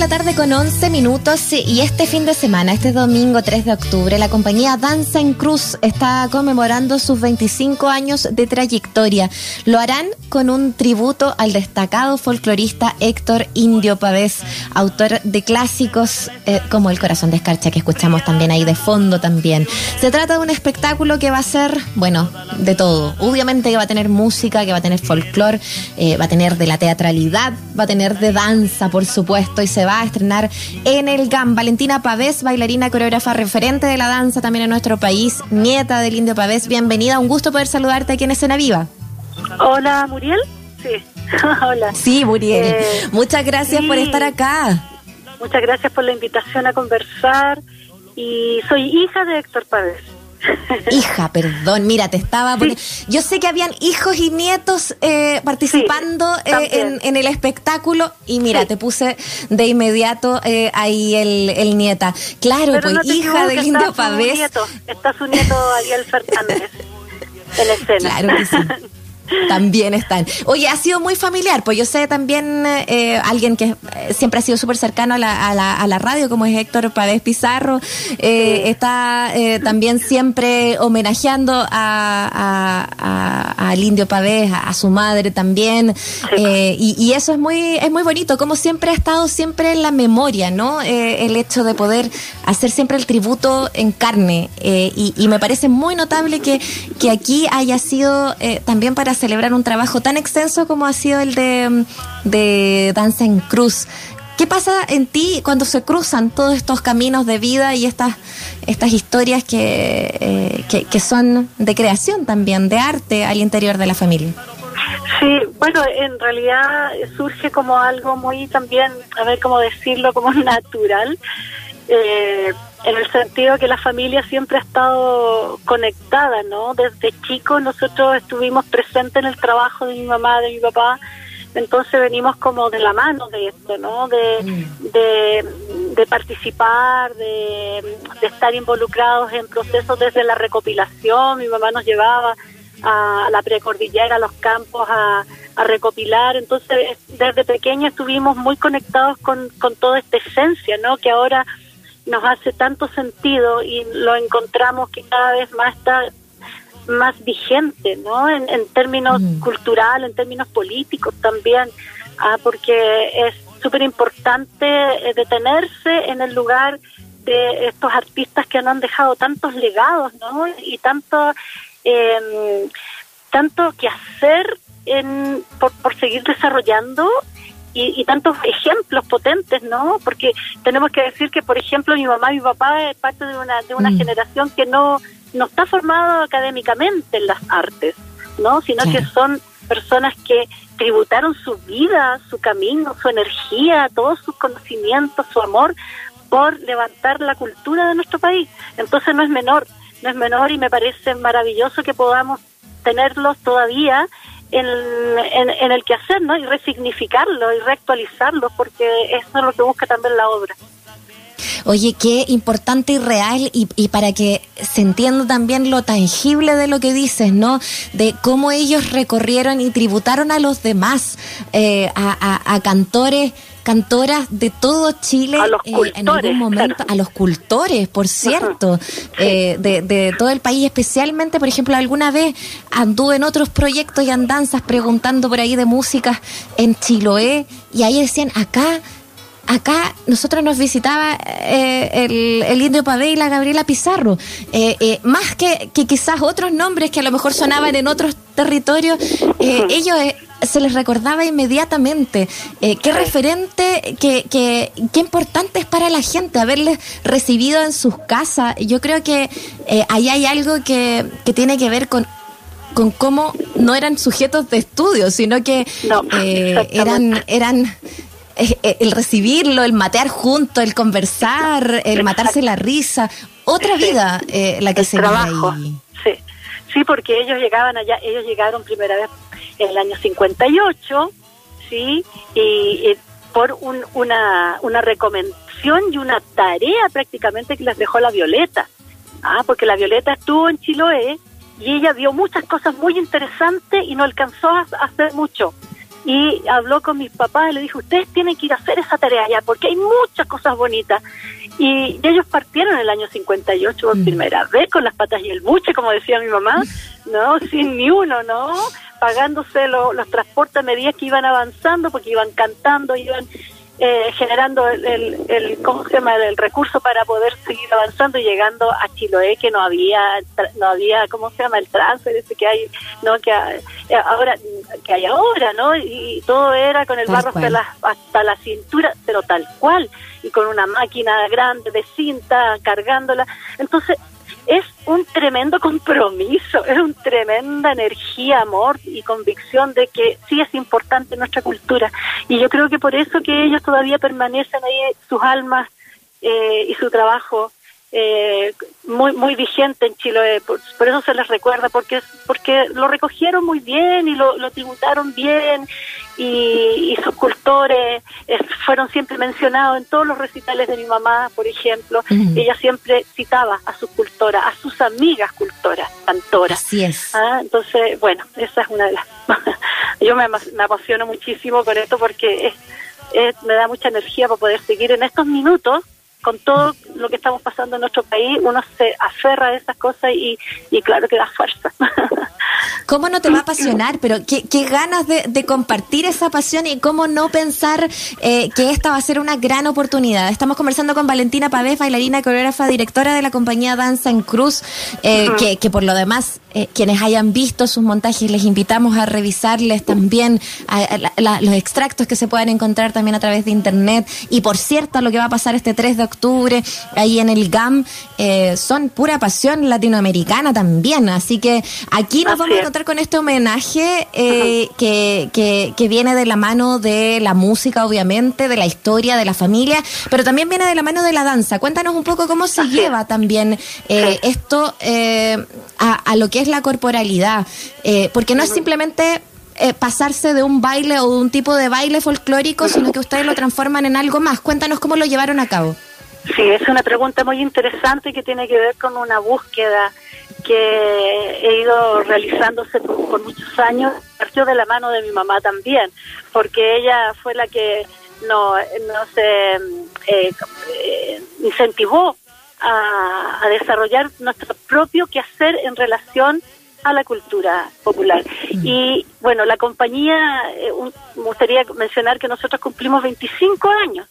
la tarde con 11 minutos y este fin de semana, este domingo 3 de octubre, la compañía Danza en Cruz está conmemorando sus 25 años de trayectoria. Lo harán con un tributo al destacado folclorista Héctor Indio Pavés, autor de clásicos eh, como El corazón de escarcha que escuchamos también ahí de fondo también. Se trata de un espectáculo que va a ser, bueno, de todo. Obviamente que va a tener música, que va a tener folclore, eh, va a tener de la teatralidad, va a tener de danza, por supuesto, y se va a estrenar en el GAM. Valentina Pavés, bailarina coreógrafa referente de la danza también en nuestro país, nieta del Indio Pavés, bienvenida. Un gusto poder saludarte aquí en Escena Viva. Hola, Muriel. Sí, hola. Sí, Muriel. Eh, Muchas gracias por estar acá. Muchas gracias por la invitación a conversar. Y soy hija de Héctor Pavés. Hija, perdón, mira, te estaba Yo sé que habían hijos y nietos eh, participando eh, en, el espectáculo y mira, te puse de inmediato eh, ahí el, nieta. Claro, pues hija del Indio Pavés. Está su nieto Ariel Fernández en escena. Claro que sí. También están. Oye, ha sido muy familiar, pues yo sé también eh, alguien que eh, siempre ha sido súper cercano a la, a, la, radio, como es Héctor Pavés Pizarro, eh, está también siempre homenajeando a, al indio Pavés, a, su madre también, y, y, eso es muy, es muy bonito, como siempre ha estado siempre en la memoria, ¿no? el hecho de poder hacer siempre el tributo en carne, y, y, me parece muy notable que, que aquí haya sido también para celebrar un trabajo tan extenso como ha sido el de, de Danza en Cruz. ¿Qué pasa en ti cuando se cruzan todos estos caminos de vida y estas, estas historias que, eh, que, son de creación también, de arte al interior de la familia? Sí, bueno, en realidad surge como algo muy también, a ver cómo decirlo, como natural. Eh, en el sentido que la familia siempre ha estado conectada, ¿no? Desde chicos nosotros estuvimos presentes en el trabajo de mi mamá, de mi papá, entonces venimos como de la mano de esto, ¿no? De, mm. de, participar, de, estar involucrados en procesos desde la recopilación, mi mamá nos llevaba a la precordillera, a los campos, a, a recopilar. Entonces, desde pequeña estuvimos muy conectados con, con toda esta esencia, ¿no? Que ahora nos hace tanto sentido y lo encontramos que cada vez más está más vigente, ¿no? En, términos mm. culturales, en términos políticos también, ah, porque es súper importante eh, detenerse en el lugar de estos artistas que nos han dejado tantos legados, ¿no? Y tanto, eh, tanto que hacer en, por, por seguir desarrollando y, tantos ejemplos potentes, ¿no? Porque tenemos que decir que, por ejemplo, mi mamá y mi papá es parte de una, de una mm. generación que no, no está formada académicamente en las artes, ¿no? Sino que son personas que tributaron su vida, su camino, su energía, todos sus conocimientos, su amor por levantar la cultura de nuestro país. Entonces no es menor, no es menor y me parece maravilloso que podamos tenerlos todavía en, en, el quehacer, ¿no? Y resignificarlo y reactualizarlo, porque eso es lo que busca también la obra. Oye, qué importante y real y, y, para que se entienda también lo tangible de lo que dices, ¿no? De cómo ellos recorrieron y tributaron a los demás, eh, a, a, cantores cantoras de todo Chile eh, en algún momento, a los cultores, por cierto, eh, de, de, todo el país, especialmente, por ejemplo, alguna vez anduve en otros proyectos y andanzas preguntando por ahí de música en Chiloé y ahí decían, acá acá nosotros nos visitaba eh, el, Indio Pavé y la Gabriela Pizarro. Eh, eh, más que, quizás otros nombres que a lo mejor sonaban en otros territorios, ellos se les recordaba inmediatamente. qué referente, qué, qué, qué, importante es para la gente haberles recibido en sus casas. Yo creo que ahí hay algo que, que tiene que ver con con cómo no eran sujetos de estudio, sino que eran, eran el recibirlo, el matear juntos, el conversar, el matarse la risa, otra vida eh, la que se trabajo. Ahí. Sí. sí, porque ellos llegaban allá, ellos llegaron primera vez en el año 58, sí, y, por una, una recomendación y una tarea prácticamente que les dejó la Violeta, ah, porque la Violeta estuvo en Chiloé y ella vio muchas cosas muy interesantes y no alcanzó a hacer mucho y habló con mis papás y le dijo, ustedes tienen que ir a hacer esa tarea allá porque hay muchas cosas bonitas. Y, ellos partieron en el año 58 por mm. primera vez con las patas y el buche, como decía mi mamá, ¿no? Sin ni uno, ¿no? Pagándose los transportes a medida que iban avanzando porque iban cantando, iban eh, generando el, el, ¿cómo se llama? el recurso para poder seguir avanzando y llegando a Chiloé que no había no había cómo se llama el transfer ese que hay no que eh, ahora que hay ahora no y todo era con el barro hasta la hasta la cintura pero tal cual y con una máquina grande de cinta cargándola. Entonces es un tremendo compromiso, es una tremenda energía, amor y convicción de que sí es importante nuestra cultura. Y yo creo que por eso que ellos todavía permanecen ahí, sus almas eh, y su trabajo eh, muy muy vigente en Chile, por, eso se les recuerda, porque porque lo recogieron muy bien y lo, lo tributaron bien y, sus cultores eh, fueron siempre mencionados en todos los recitales de mi mamá, por ejemplo. Ella siempre citaba a sus cultoras, a sus amigas cultoras, cantoras. Así es. Ah, entonces, bueno, esa es una de las... Yo me, me emociono muchísimo con esto porque me da mucha energía para poder seguir en estos minutos con todo lo que estamos pasando en nuestro país, uno se aferra a esas cosas y, y claro que da fuerza. ¿Cómo no te va a apasionar? Pero qué, ganas de, compartir esa pasión y cómo no pensar eh, que esta va a ser una gran oportunidad. Estamos conversando con Valentina Pavés, bailarina, coreógrafa, directora de la compañía Danza en Cruz, eh, que, por lo demás, eh, quienes hayan visto sus montajes, les invitamos a revisarles también los extractos que se puedan encontrar también a través de internet. Y por cierto, lo que va a pasar este 3 de octubre ahí en el GAM son pura pasión latinoamericana también. Así que aquí nos vamos a encontrar con este homenaje eh, que, que, viene de la mano de la música, obviamente, de la historia, de la familia, pero también viene de la mano de la danza. Cuéntanos un poco cómo se lleva también eh, esto eh, a, lo que es la corporalidad, porque no es simplemente pasarse de un baile o de un tipo de baile folclórico, sino que ustedes lo transforman en algo más. Cuéntanos cómo lo llevaron a cabo. Sí, es una pregunta muy interesante que tiene que ver con una búsqueda que he ido realizándose por, muchos años, partió de la mano de mi mamá también, porque ella fue la que no, se eh, incentivó a, desarrollar nuestro propio quehacer en relación a la cultura popular. Mm. Y bueno, la compañía, eh, me gustaría mencionar que nosotros cumplimos 25 años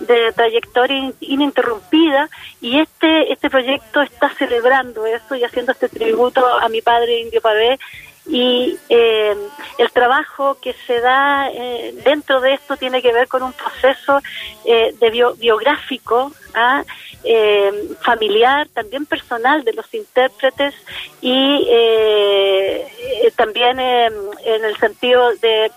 de trayectoria ininterrumpida y este este proyecto está celebrando eso y haciendo este tributo a mi padre Indio Pavé y eh, el trabajo que se da eh, dentro de esto tiene que ver con un proceso eh, de biográfico ¿ah? Familiar también personal de los intérpretes y también en el sentido de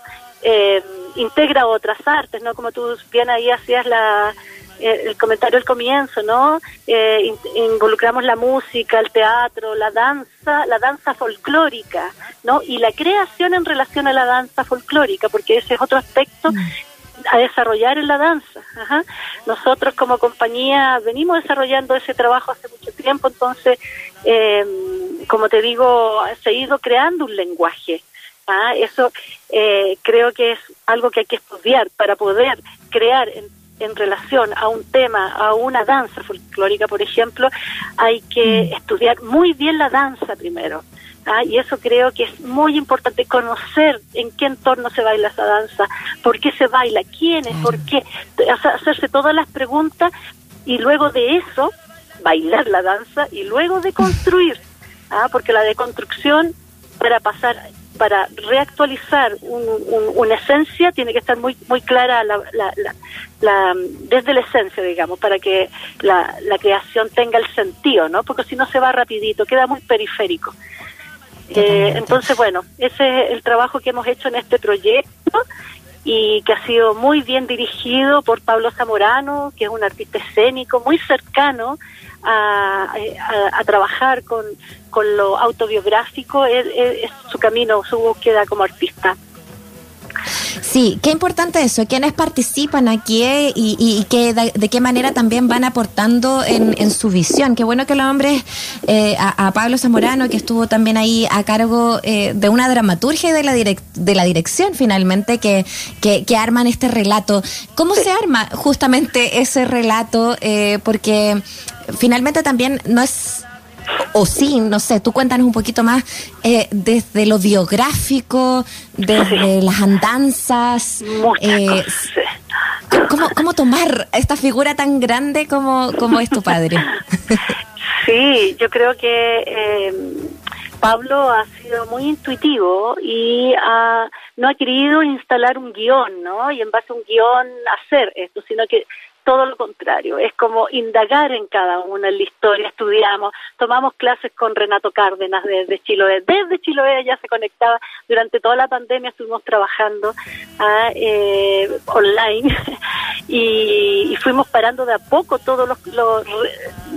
integra otras artes, ¿no? Como tú bien ahí hacías la, eh, el comentario al comienzo, ¿no? Eh, involucramos la música, el teatro, la danza, la danza folclórica, ¿no? Y la creación en relación a la danza folclórica, porque ese es otro aspecto mm. A desarrollar en la danza. Nosotros como compañía venimos desarrollando ese trabajo hace mucho tiempo, entonces, eh, como te digo, se ha ido creando un lenguaje. ¿ah? Eso eh, creo que es algo que hay que estudiar para poder crear en, relación a un tema, a una danza folclórica, por ejemplo, hay que mm. estudiar muy bien la danza primero. ¿Ah? Y eso creo que es muy importante, conocer en qué entorno se baila esa danza, por qué se baila, quién es, por qué, hacerse todas las preguntas y luego de eso bailar la danza y luego de construir, ¿ah? porque la deconstrucción para pasar para reactualizar una esencia tiene que estar muy muy clara la, la, desde la esencia, digamos, para que la, creación tenga el sentido, ¿no? Porque si no se va rapidito, queda muy periférico. Eh, entonces, bueno, ese es el trabajo que hemos hecho en este proyecto y que ha sido muy bien dirigido por Pablo Zamorano, que es un artista escénico muy cercano a, a, trabajar con, con, lo autobiográfico, es, su camino, su búsqueda como artista. Sí, qué importante eso, quiénes participan aquí eh, y, que, de, qué manera también van aportando en, su visión. Qué bueno que los hombres, eh, a, Pablo Zamorano, que estuvo también ahí a cargo eh, de una dramaturgia y de la, de la dirección finalmente, que, que, arman este relato. ¿Cómo se arma justamente ese relato? porque finalmente también no es o sí, no sé, tú cuéntanos un poquito más eh, desde lo biográfico, desde las andanzas. Eh, ¿cómo, ¿Cómo tomar esta figura tan grande como, como es tu padre? sí, yo creo que eh, Pablo ha sido muy intuitivo y no ha querido instalar un guion, ¿no? Y en base a un guion hacer esto, sino que todo lo contrario, es como indagar en cada una en la historia, estudiamos, tomamos clases con Renato Cárdenas desde Chiloé, desde Chiloé ya se conectaba, durante toda la pandemia estuvimos trabajando ah, eh, online y, fuimos parando de a poco todos los,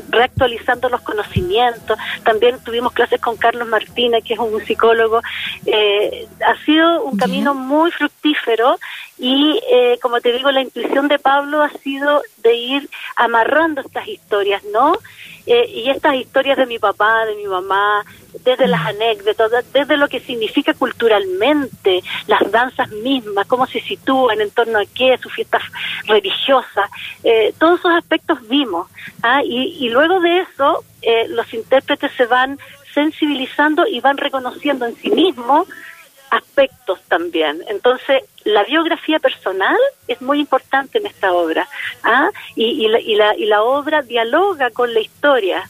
reactualizando los conocimientos, también tuvimos clases con Carlos Martínez, que es un psicólogo, eh, ha sido un camino muy fructífero y eh, como te digo, la intuición de Pablo ha sido de ir amarrando estas historias, ¿no? Eh, y estas historias de mi papá, de mi mamá, desde las anécdotas, desde lo que significa culturalmente, las danzas mismas, cómo se sitúan en torno a qué, sus fiestas religiosas, eh, todos esos aspectos vimos. ¿ah? Y, y, luego de eso, los intérpretes se van sensibilizando y van reconociendo en sí mismos aspectos también. Entonces, la biografía personal es muy importante en esta obra. ¿ah? Y, la, y, la, y la obra dialoga con la historia,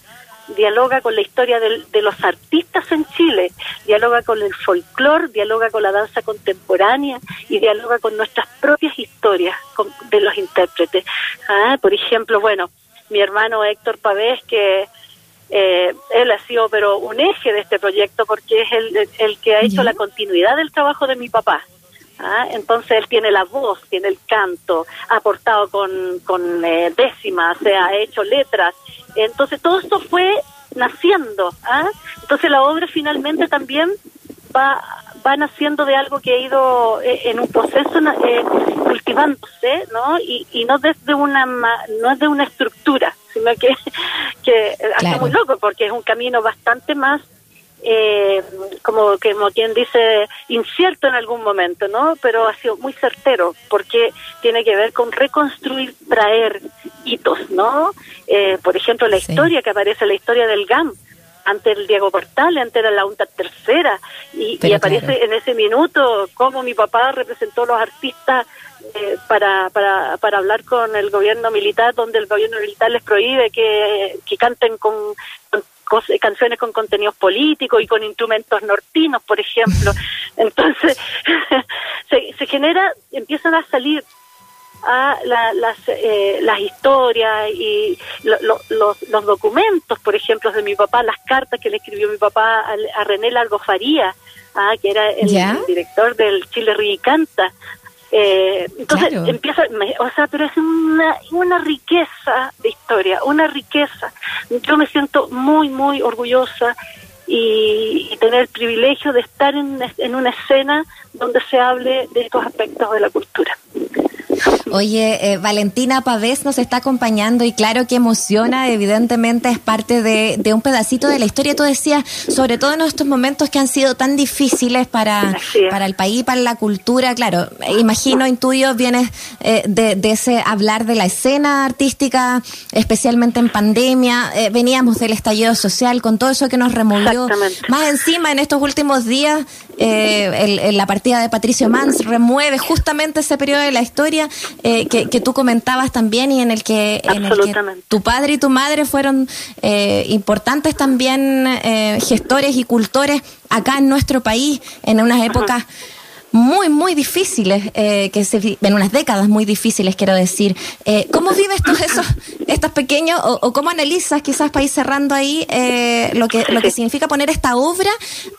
dialoga con la historia de los artistas en Chile, dialoga con el folclore, dialoga con la danza contemporánea y dialoga con nuestras propias historias de los intérpretes. ¿ah? Por ejemplo, bueno, mi hermano Héctor Pavés, que eh, él ha sido pero un eje de este proyecto porque es el, el que ha hecho la continuidad del trabajo de mi papá. ¿Ah? Entonces él tiene la voz, tiene el canto, ha aportado con, con eh, décimas, se ha hecho letras. Entonces todo esto fue naciendo. ¿ah? Entonces la obra finalmente también va va naciendo de algo que ha ido eh, en un proceso eh, cultivándose, ¿no? Y, y no desde una no es de una estructura, sino que que hace muy loco porque es un camino bastante más eh, como que como quien dice incierto en algún momento, ¿no? Pero ha sido muy certero porque tiene que ver con reconstruir, traer hitos, ¿no? Eh, por ejemplo, la historia que aparece, la historia del GAM, ante el Diego Portales, ante la UNTA tercera, y, aparece en ese minuto cómo mi papá representó a los artistas eh, para, para, para hablar con el gobierno militar, donde el gobierno militar les prohíbe que, que canten con, canciones con contenidos políticos y con instrumentos nortinos, por ejemplo. Entonces, se, se genera, empiezan a salir a las, eh, las historias y los, los, documentos, por ejemplo, de mi papá, las cartas que le escribió mi papá a, René Largo Faría, ah, que era el, director del Chile Canta. Eh, entonces empieza, o sea, pero es una, una riqueza de historia, una riqueza. Yo me siento muy, muy orgullosa y, tener el privilegio de estar en, en una escena donde se hable de estos aspectos de la cultura. Oye, eh, Valentina Pavés nos está acompañando y claro que emociona, evidentemente es parte de, un pedacito de la historia. Tú decías, sobre todo en estos momentos que han sido tan difíciles para, para el país, para la cultura, claro, imagino, intuyo, vienes eh, de, ese hablar de la escena artística, especialmente en pandemia, eh, veníamos del estallido social con todo eso que nos removió. Más encima, en estos últimos días, la partida de Patricio Mans remueve justamente ese periodo de la historia eh, que, tú comentabas también y en el que, tu padre y tu madre fueron eh, importantes también eh, gestores y cultores acá en nuestro país en unas épocas muy, muy difíciles, que se, en unas décadas muy difíciles, quiero decir. ¿Cómo vives tú esos, estos pequeños, o, cómo analizas, quizás para ir cerrando ahí, lo, que, lo que significa poner esta obra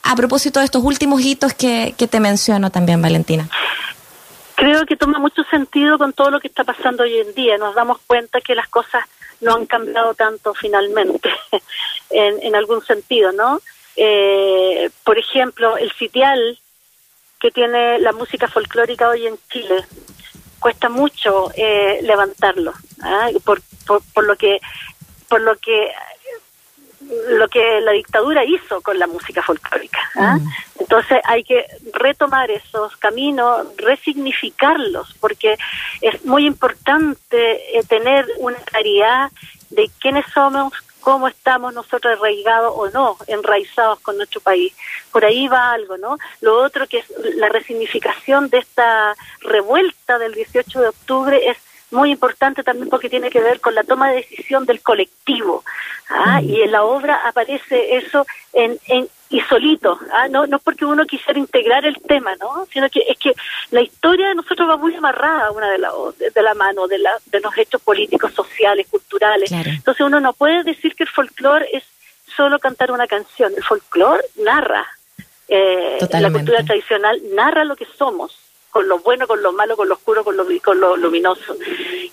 a propósito de estos últimos hitos que, que te menciono también, Valentina? creo que toma mucho sentido con todo lo que está pasando hoy en día. Nos damos cuenta que las cosas no han cambiado tanto finalmente, en, en, algún sentido, ¿no? Eh, por ejemplo, el sitial que tiene la música folclórica hoy en Chile. Cuesta mucho eh, levantarlo, ¿ah? por, por, lo que por lo que lo que la dictadura hizo con la música folclórica. ¿ah? Mm. Entonces hay que retomar esos caminos, resignificarlos, porque es muy importante eh, tener una claridad de quiénes somos, cómo estamos nosotros arraigados o no, enraizados con nuestro país. Por ahí va algo, ¿no? Lo otro que es la resignificación de esta revuelta del 18 de octubre es muy importante también porque tiene que ver con la toma de decisión del colectivo. ¿ah? Y en la obra aparece eso en, en y solito, ¿ah? no, no porque uno quisiera integrar el tema, ¿no? sino que es que la historia de nosotros va muy amarrada una de la, de la mano de, la, de los hechos políticos, sociales, culturales. Entonces uno no puede decir que el folclore es solo cantar una canción, el folclore narra. Eh, la cultura tradicional narra lo que somos, con lo bueno, con lo malo, con lo oscuro, con lo, con lo luminoso.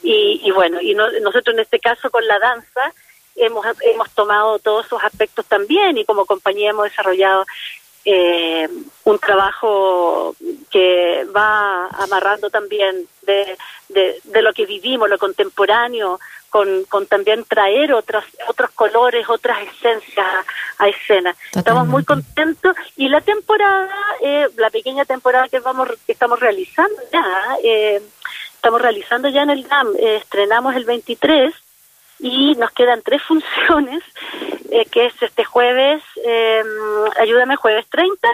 Y, y bueno, y nosotros en este caso con la danza hemos, hemos tomado todos esos aspectos también y como compañía hemos desarrollado eh, un trabajo que va amarrando también de, de, lo que vivimos, lo contemporáneo, con, con también traer otros, otros colores, otras esencias a, escena. Estamos muy contentos y la temporada, eh, la pequeña temporada que vamos que estamos realizando ya, eh, estamos realizando ya en el GAM, estrenamos el 23 y nos quedan tres funciones, eh, que es este jueves, eh, ayúdame, jueves 30.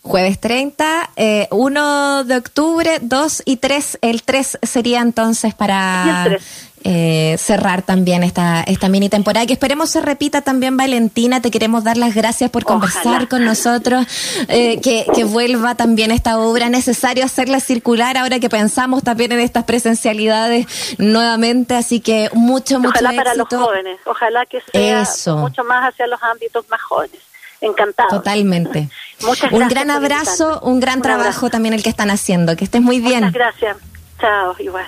Jueves 30, eh, 1 de octubre, 2 y 3. El 3 sería entonces para eh, cerrar también esta, esta mini temporada, que esperemos se repita también, Valentina. Te queremos dar las gracias por conversar con nosotros, eh, que, que, vuelva también esta obra. Necesario hacerla circular ahora que pensamos también en estas presencialidades nuevamente. Así que mucho, mucho Ojalá para los jóvenes, ojalá que sea mucho más hacia los ámbitos más jóvenes. Encantado. Totalmente. un gran abrazo, un gran trabajo también el que están haciendo. Que estés muy bien. Muchas gracias. Chao, igual.